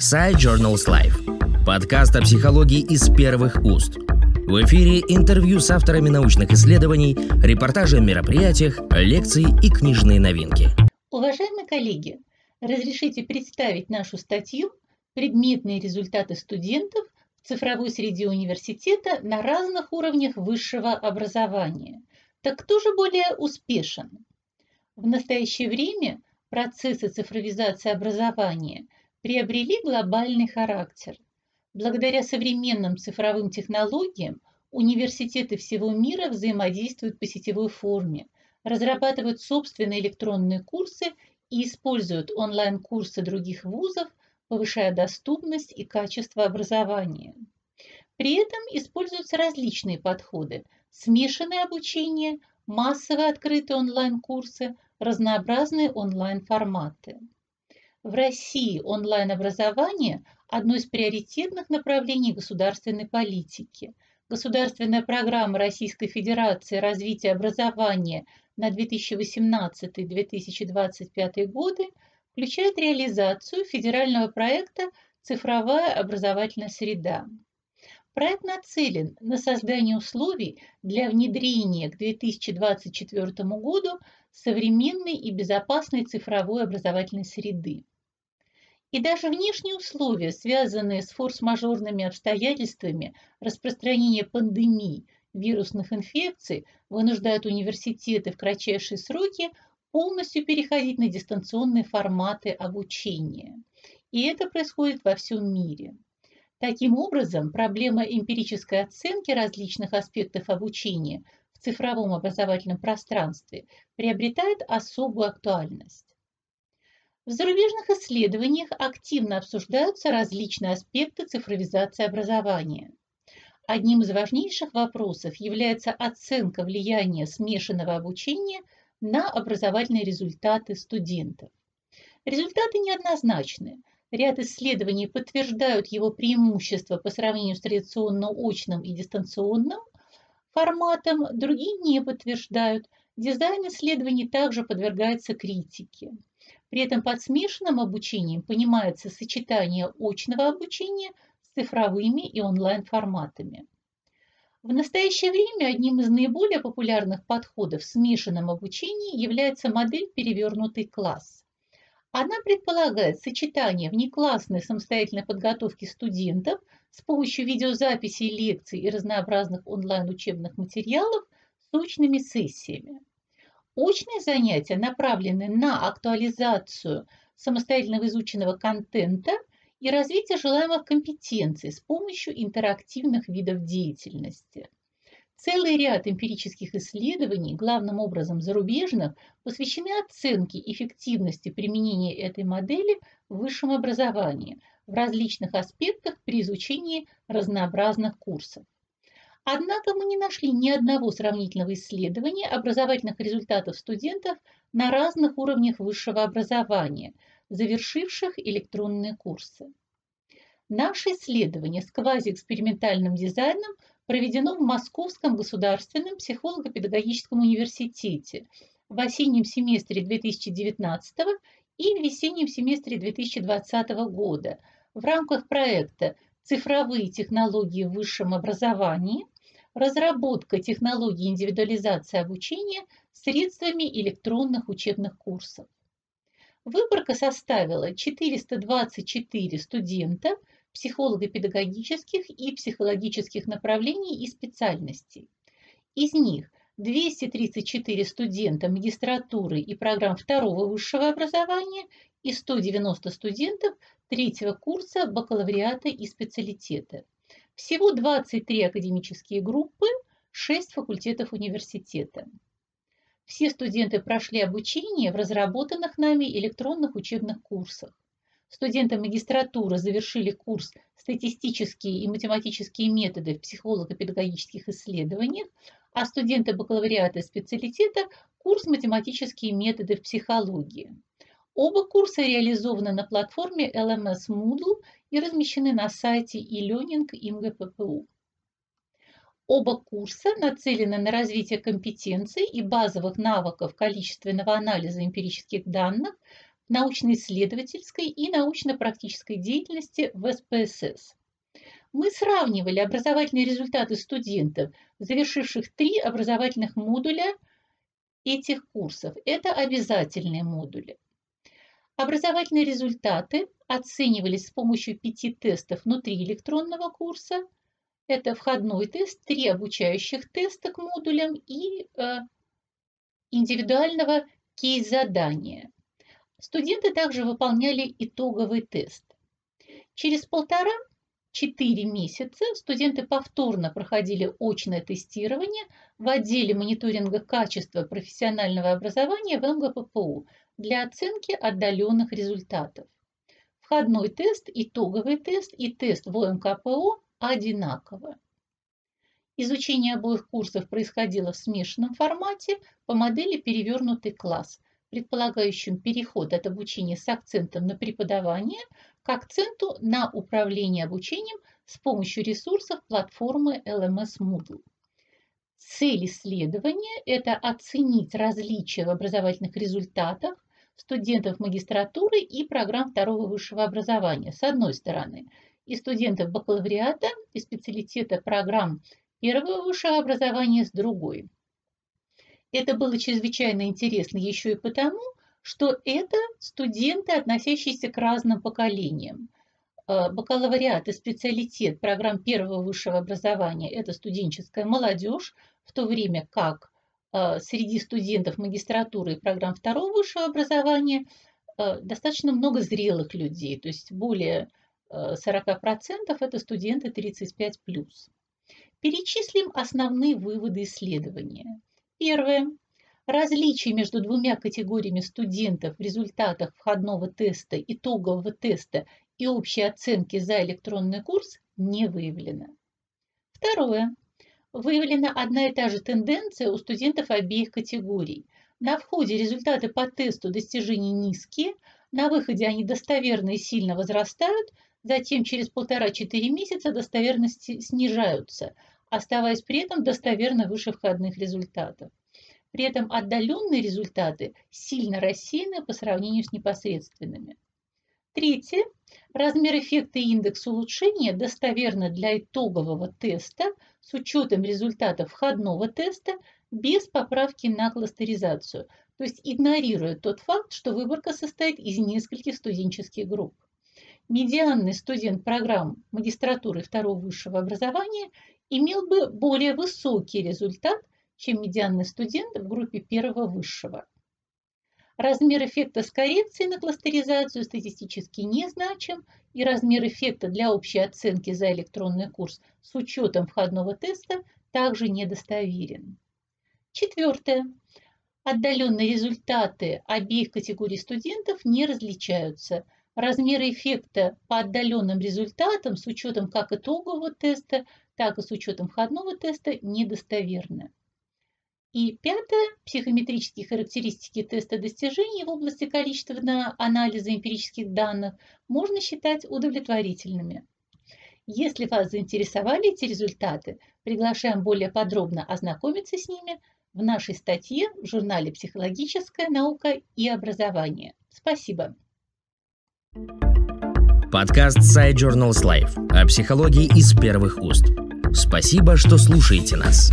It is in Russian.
Side Journals Life. Подкаст о психологии из первых уст. В эфире интервью с авторами научных исследований, репортажи о мероприятиях, лекции и книжные новинки. Уважаемые коллеги, разрешите представить нашу статью «Предметные результаты студентов в цифровой среде университета на разных уровнях высшего образования». Так кто же более успешен? В настоящее время процессы цифровизации образования – приобрели глобальный характер. Благодаря современным цифровым технологиям университеты всего мира взаимодействуют по сетевой форме, разрабатывают собственные электронные курсы и используют онлайн-курсы других вузов, повышая доступность и качество образования. При этом используются различные подходы – смешанное обучение, массовые открытые онлайн-курсы, разнообразные онлайн-форматы. В России онлайн-образование – одно из приоритетных направлений государственной политики. Государственная программа Российской Федерации развития образования на 2018-2025 годы включает реализацию федерального проекта «Цифровая образовательная среда». Проект нацелен на создание условий для внедрения к 2024 году современной и безопасной цифровой образовательной среды. И даже внешние условия, связанные с форс-мажорными обстоятельствами распространения пандемий, вирусных инфекций, вынуждают университеты в кратчайшие сроки полностью переходить на дистанционные форматы обучения. И это происходит во всем мире. Таким образом, проблема эмпирической оценки различных аспектов обучения в цифровом образовательном пространстве приобретает особую актуальность. В зарубежных исследованиях активно обсуждаются различные аспекты цифровизации образования. Одним из важнейших вопросов является оценка влияния смешанного обучения на образовательные результаты студентов. Результаты неоднозначны. Ряд исследований подтверждают его преимущества по сравнению с традиционно-очным и дистанционным форматом, другие не подтверждают. Дизайн исследований также подвергается критике. При этом под смешанным обучением понимается сочетание очного обучения с цифровыми и онлайн-форматами. В настоящее время одним из наиболее популярных подходов в смешанном обучении является модель «перевернутый класс». Она предполагает сочетание внеклассной самостоятельной подготовки студентов с помощью видеозаписей лекций и разнообразных онлайн-учебных материалов с очными сессиями. Очные занятия направлены на актуализацию самостоятельно изученного контента и развитие желаемых компетенций с помощью интерактивных видов деятельности. Целый ряд эмпирических исследований, главным образом зарубежных, посвящены оценке эффективности применения этой модели в высшем образовании в различных аспектах при изучении разнообразных курсов. Однако мы не нашли ни одного сравнительного исследования образовательных результатов студентов на разных уровнях высшего образования, завершивших электронные курсы. Наше исследование с квазиэкспериментальным дизайном проведено в Московском государственном психолого-педагогическом университете в осеннем семестре 2019 и весеннем семестре 2020 года в рамках проекта цифровые технологии в высшем образовании, разработка технологий индивидуализации обучения средствами электронных учебных курсов. Выборка составила 424 студента психолого-педагогических и психологических направлений и специальностей. Из них 234 студента магистратуры и программ второго высшего образования и 190 студентов третьего курса бакалавриата и специалитета. Всего 23 академические группы, 6 факультетов университета. Все студенты прошли обучение в разработанных нами электронных учебных курсах. Студенты магистратуры завершили курс «Статистические и математические методы в психолого-педагогических исследованиях», а студенты бакалавриата специалитета – курс «Математические методы в психологии». Оба курса реализованы на платформе LMS Moodle и размещены на сайте e-learning МГППУ. Оба курса нацелены на развитие компетенций и базовых навыков количественного анализа эмпирических данных, научно-исследовательской и научно-практической деятельности в СПСС. Мы сравнивали образовательные результаты студентов, завершивших три образовательных модуля этих курсов. Это обязательные модули. Образовательные результаты оценивались с помощью пяти тестов внутри электронного курса. Это входной тест, три обучающих теста к модулям и э, индивидуального кейс-задания. Студенты также выполняли итоговый тест. Через полтора Четыре месяца студенты повторно проходили очное тестирование в отделе мониторинга качества профессионального образования в МГППУ для оценки отдаленных результатов. Входной тест, итоговый тест и тест в ОМКПО одинаковы. Изучение обоих курсов происходило в смешанном формате по модели «Перевернутый класс», предполагающим переход от обучения с акцентом на преподавание к акценту на управление обучением с помощью ресурсов платформы LMS Moodle. Цель исследования – это оценить различия в образовательных результатах студентов магистратуры и программ второго высшего образования, с одной стороны, и студентов бакалавриата и специалитета программ первого высшего образования с другой. Это было чрезвычайно интересно еще и потому, что это студенты, относящиеся к разным поколениям. Э, бакалавриат и специалитет программ первого высшего образования – это студенческая молодежь, в то время как среди студентов магистратуры и программ второго высшего образования э, достаточно много зрелых людей, то есть более 40% это студенты 35+. Перечислим основные выводы исследования. Первое. Различий между двумя категориями студентов в результатах входного теста, итогового теста и общей оценки за электронный курс не выявлено. Второе. Выявлена одна и та же тенденция у студентов обеих категорий. На входе результаты по тесту достижений низкие, на выходе они достоверно и сильно возрастают, затем через полтора-четыре месяца достоверности снижаются, оставаясь при этом достоверно выше входных результатов. При этом отдаленные результаты сильно рассеяны по сравнению с непосредственными. Третье. Размер эффекта индекс улучшения достоверно для итогового теста с учетом результатов входного теста без поправки на кластеризацию, то есть игнорируя тот факт, что выборка состоит из нескольких студенческих групп медианный студент программ магистратуры второго высшего образования имел бы более высокий результат, чем медианный студент в группе первого высшего. Размер эффекта с коррекцией на кластеризацию статистически незначим, и размер эффекта для общей оценки за электронный курс с учетом входного теста также недостоверен. Четвертое. Отдаленные результаты обеих категорий студентов не различаются – размеры эффекта по отдаленным результатам с учетом как итогового теста, так и с учетом входного теста недостоверны. И пятое. Психометрические характеристики теста достижений в области количественного анализа эмпирических данных можно считать удовлетворительными. Если вас заинтересовали эти результаты, приглашаем более подробно ознакомиться с ними в нашей статье в журнале «Психологическая наука и образование». Спасибо. Подкаст Side Journals Life о психологии из первых уст. Спасибо, что слушаете нас.